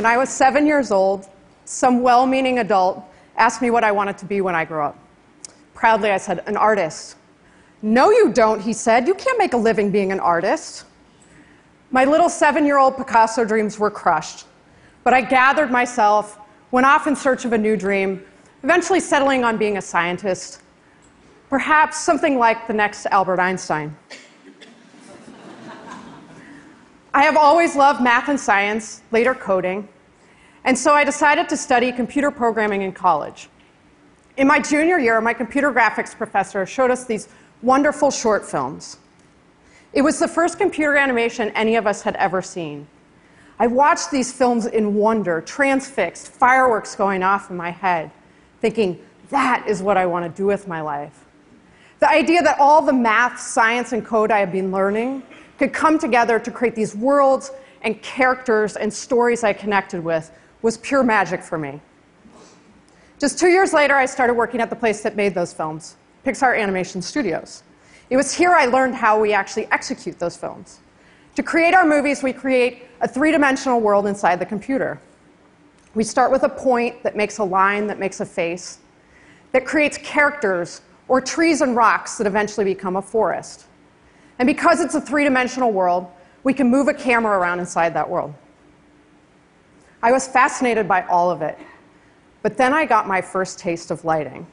When I was seven years old, some well meaning adult asked me what I wanted to be when I grew up. Proudly, I said, an artist. No, you don't, he said. You can't make a living being an artist. My little seven year old Picasso dreams were crushed, but I gathered myself, went off in search of a new dream, eventually settling on being a scientist, perhaps something like the next Albert Einstein. I have always loved math and science, later coding, and so I decided to study computer programming in college. In my junior year, my computer graphics professor showed us these wonderful short films. It was the first computer animation any of us had ever seen. I watched these films in wonder, transfixed, fireworks going off in my head, thinking, that is what I want to do with my life. The idea that all the math, science, and code I had been learning could come together to create these worlds and characters and stories I connected with was pure magic for me. Just two years later, I started working at the place that made those films, Pixar Animation Studios. It was here I learned how we actually execute those films. To create our movies, we create a three dimensional world inside the computer. We start with a point that makes a line that makes a face, that creates characters or trees and rocks that eventually become a forest. And because it's a three dimensional world, we can move a camera around inside that world. I was fascinated by all of it. But then I got my first taste of lighting.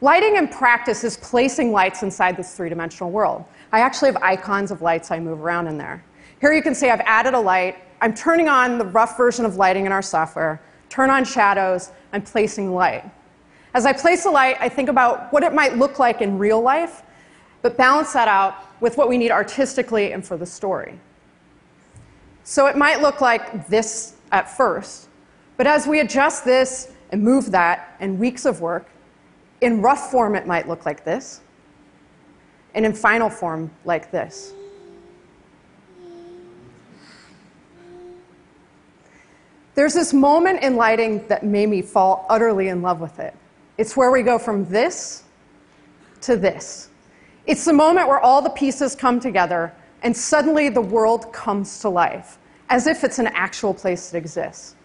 Lighting in practice is placing lights inside this three dimensional world. I actually have icons of lights I move around in there. Here you can see I've added a light. I'm turning on the rough version of lighting in our software, turn on shadows, I'm placing light. As I place a light, I think about what it might look like in real life, but balance that out with what we need artistically and for the story. So it might look like this at first, but as we adjust this and move that in weeks of work, in rough form, it might look like this, and in final form, like this. There's this moment in lighting that made me fall utterly in love with it. It's where we go from this to this. It's the moment where all the pieces come together and suddenly the world comes to life, as if it's an actual place that exists.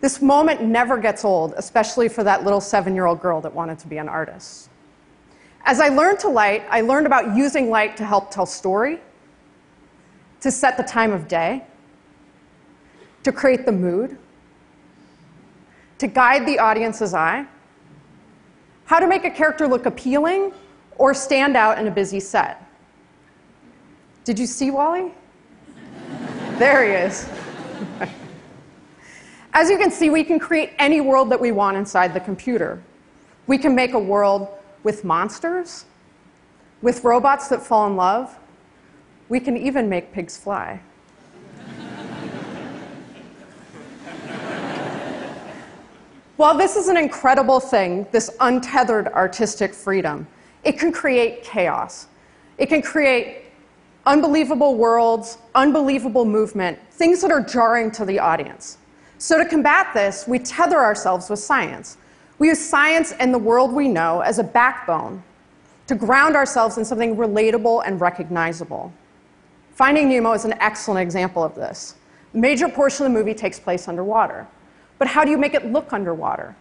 This moment never gets old, especially for that little seven year old girl that wanted to be an artist. As I learned to light, I learned about using light to help tell story, to set the time of day, to create the mood, to guide the audience's eye, how to make a character look appealing or stand out in a busy set. Did you see WALL-E? there he is. As you can see, we can create any world that we want inside the computer. We can make a world with monsters, with robots that fall in love. We can even make pigs fly. While this is an incredible thing, this untethered artistic freedom, it can create chaos. It can create unbelievable worlds, unbelievable movement, things that are jarring to the audience. So, to combat this, we tether ourselves with science. We use science and the world we know as a backbone to ground ourselves in something relatable and recognizable. Finding Nemo is an excellent example of this. A major portion of the movie takes place underwater. But how do you make it look underwater?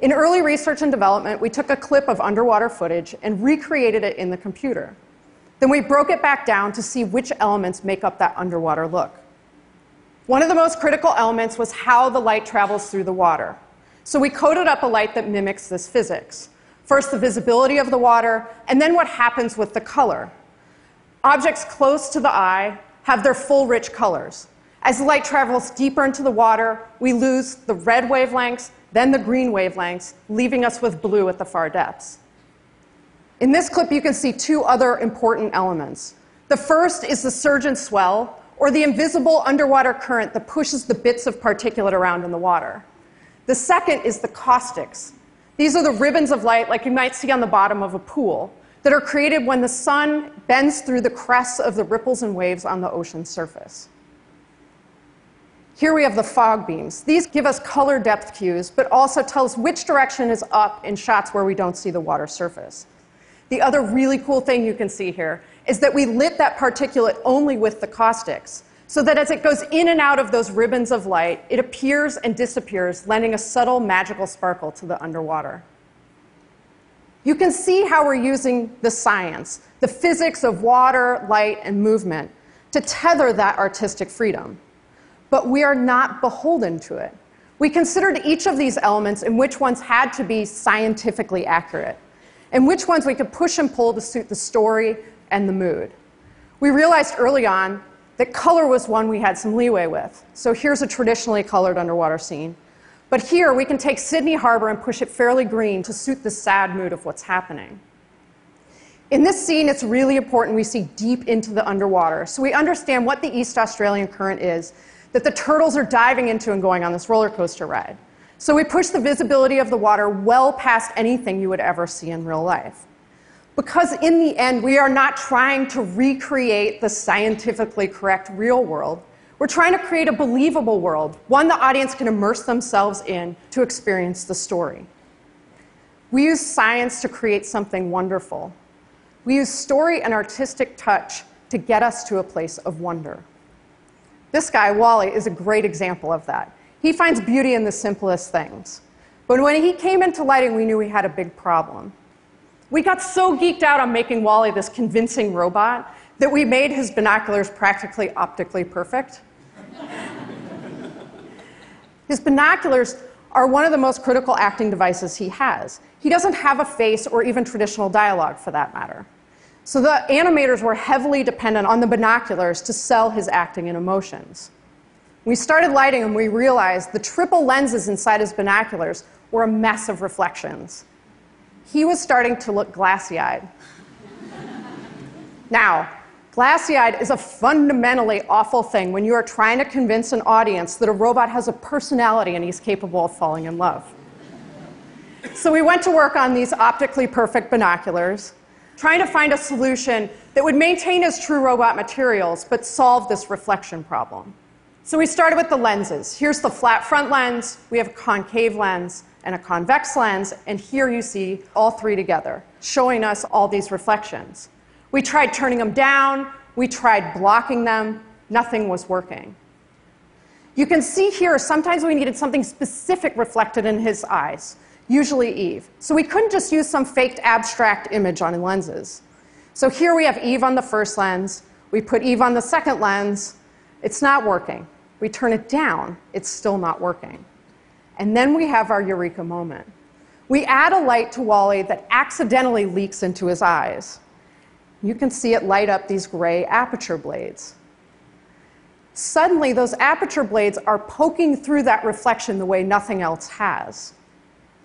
In early research and development, we took a clip of underwater footage and recreated it in the computer. Then we broke it back down to see which elements make up that underwater look. One of the most critical elements was how the light travels through the water. So we coded up a light that mimics this physics. First, the visibility of the water, and then what happens with the color. Objects close to the eye have their full rich colors. As the light travels deeper into the water, we lose the red wavelengths, then the green wavelengths, leaving us with blue at the far depths. In this clip, you can see two other important elements. The first is the surge and swell, or the invisible underwater current that pushes the bits of particulate around in the water. The second is the caustics. These are the ribbons of light, like you might see on the bottom of a pool, that are created when the sun bends through the crests of the ripples and waves on the ocean surface. Here we have the fog beams. These give us color depth cues, but also tell us which direction is up in shots where we don't see the water surface. The other really cool thing you can see here is that we lit that particulate only with the caustics. so that as it goes in and out of those ribbons of light, it appears and disappears, lending a subtle magical sparkle to the underwater. You can see how we're using the science, the physics of water, light, and movement, to tether that artistic freedom. But we are not beholden to it. We considered each of these elements and which ones had to be scientifically accurate, and which ones we could push and pull to suit the story and the mood. We realized early on that color was one we had some leeway with. So here's a traditionally colored underwater scene. But here we can take Sydney Harbor and push it fairly green to suit the sad mood of what's happening. In this scene, it's really important we see deep into the underwater so we understand what the East Australian current is that the turtles are diving into and going on this roller coaster ride. So we push the visibility of the water well past anything you would ever see in real life. Because in the end, we are not trying to recreate the scientifically correct real world. We're trying to create a believable world, one the audience can immerse themselves in to experience the story. We use science to create something wonderful. We use story and artistic touch to get us to a place of wonder. This guy, WALL-E, is a great example of that. He finds beauty in the simplest things. But when he came into lighting, we knew we had a big problem. We got so geeked out on making WALL-E this convincing robot that we made his binoculars practically optically perfect. his binoculars are one of the most critical acting devices he has. He doesn't have a face or even traditional dialogue for that matter. So the animators were heavily dependent on the binoculars to sell his acting and emotions. We started lighting and we realized the triple lenses inside his binoculars were a mess of reflections he was starting to look glassy eyed. now, glassy eyed is a fundamentally awful thing when you are trying to convince an audience that a robot has a personality and he's capable of falling in love. So we went to work on these optically perfect binoculars, trying to find a solution that would maintain his true robot materials but solve this reflection problem. So we started with the lenses. Here's the flat front lens, we have a concave lens, and a convex lens, and here you see all three together, showing us all these reflections. We tried turning them down, we tried blocking them, nothing was working. You can see here sometimes we needed something specific reflected in his eyes, usually Eve. So we couldn't just use some faked abstract image on lenses. So here we have Eve on the first lens, we put Eve on the second lens, it's not working. We turn it down, it's still not working. And then we have our eureka moment. We add a light to WALL-E that accidentally leaks into his eyes. You can see it light up these gray aperture blades. Suddenly, those aperture blades are poking through that reflection the way nothing else has.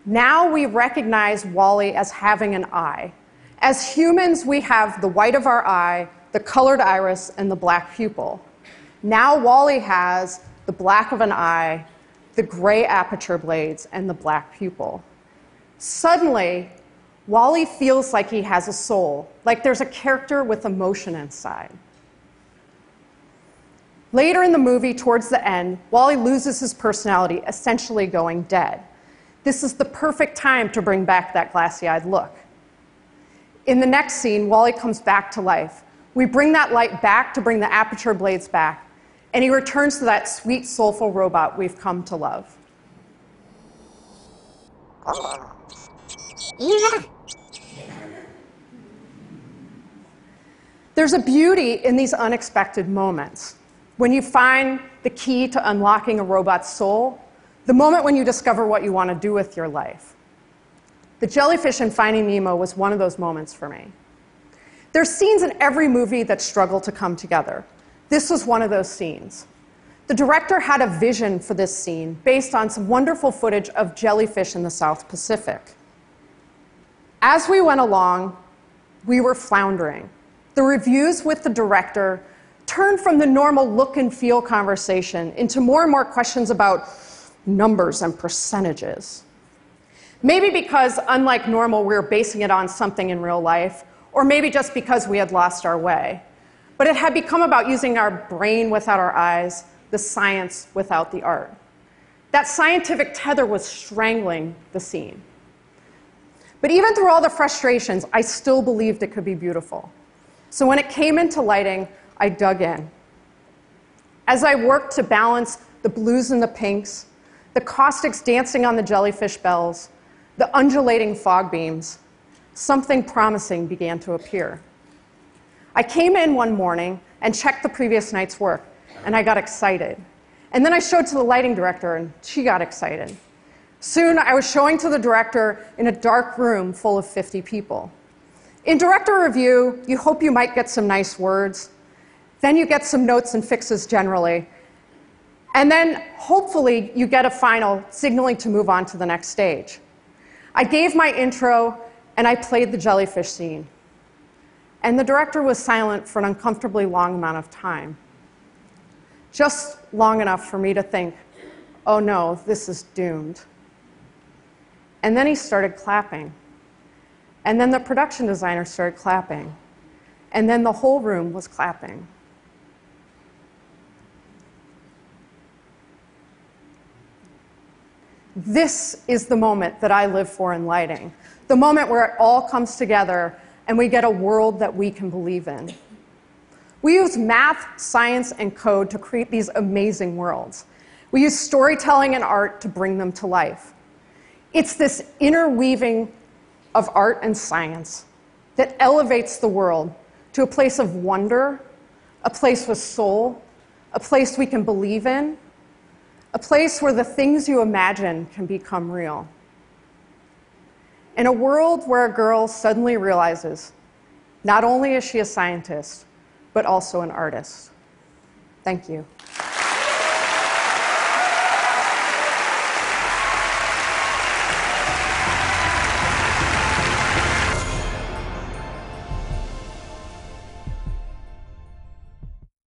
Now we recognize WALL-E as having an eye. As humans, we have the white of our eye, the colored iris, and the black pupil. Now WALL-E has the black of an eye, the gray aperture blades, and the black pupil. Suddenly, WALL-E feels like he has a soul, like there's a character with emotion inside. Later in the movie, towards the end, WALL-E loses his personality, essentially going dead. This is the perfect time to bring back that glassy eyed look. In the next scene, WALL-E comes back to life. We bring that light back to bring the aperture blades back, and he returns to that sweet, soulful robot we've come to love. There's a beauty in these unexpected moments. When you find the key to unlocking a robot's soul, the moment when you discover what you want to do with your life. The jellyfish in Finding Nemo was one of those moments for me. There's scenes in every movie that struggle to come together. This was one of those scenes. The director had a vision for this scene based on some wonderful footage of jellyfish in the South Pacific. As we went along, we were floundering. The reviews with the director turned from the normal look and feel conversation into more and more questions about numbers and percentages. Maybe because, unlike normal, we were basing it on something in real life, or maybe just because we had lost our way. But it had become about using our brain without our eyes, the science without the art. That scientific tether was strangling the scene. But even through all the frustrations, I still believed it could be beautiful. So when it came into lighting, I dug in. As I worked to balance the blues and the pinks, the caustics dancing on the jellyfish bells, the undulating fog beams, something promising began to appear. I came in one morning and checked the previous night's work, and I got excited. And then I showed to the lighting director, and she got excited. Soon, I was showing to the director in a dark room full of 50 people. In director review, you hope you might get some nice words. Then you get some notes and fixes generally. And then, hopefully, you get a final signaling to move on to the next stage. I gave my intro and I played the jellyfish scene. And the director was silent for an uncomfortably long amount of time. Just long enough for me to think, oh no, this is doomed. And then he started clapping. And then the production designer started clapping. And then the whole room was clapping. This is the moment that I live for in lighting. The moment where it all comes together and we get a world that we can believe in. We use math, science, and code to create these amazing worlds. We use storytelling and art to bring them to life. It's this interweaving of art and science that elevates the world to a place of wonder, a place with soul, a place we can believe in, a place where the things you imagine can become real. In a world where a girl suddenly realizes not only is she a scientist, but also an artist. Thank you.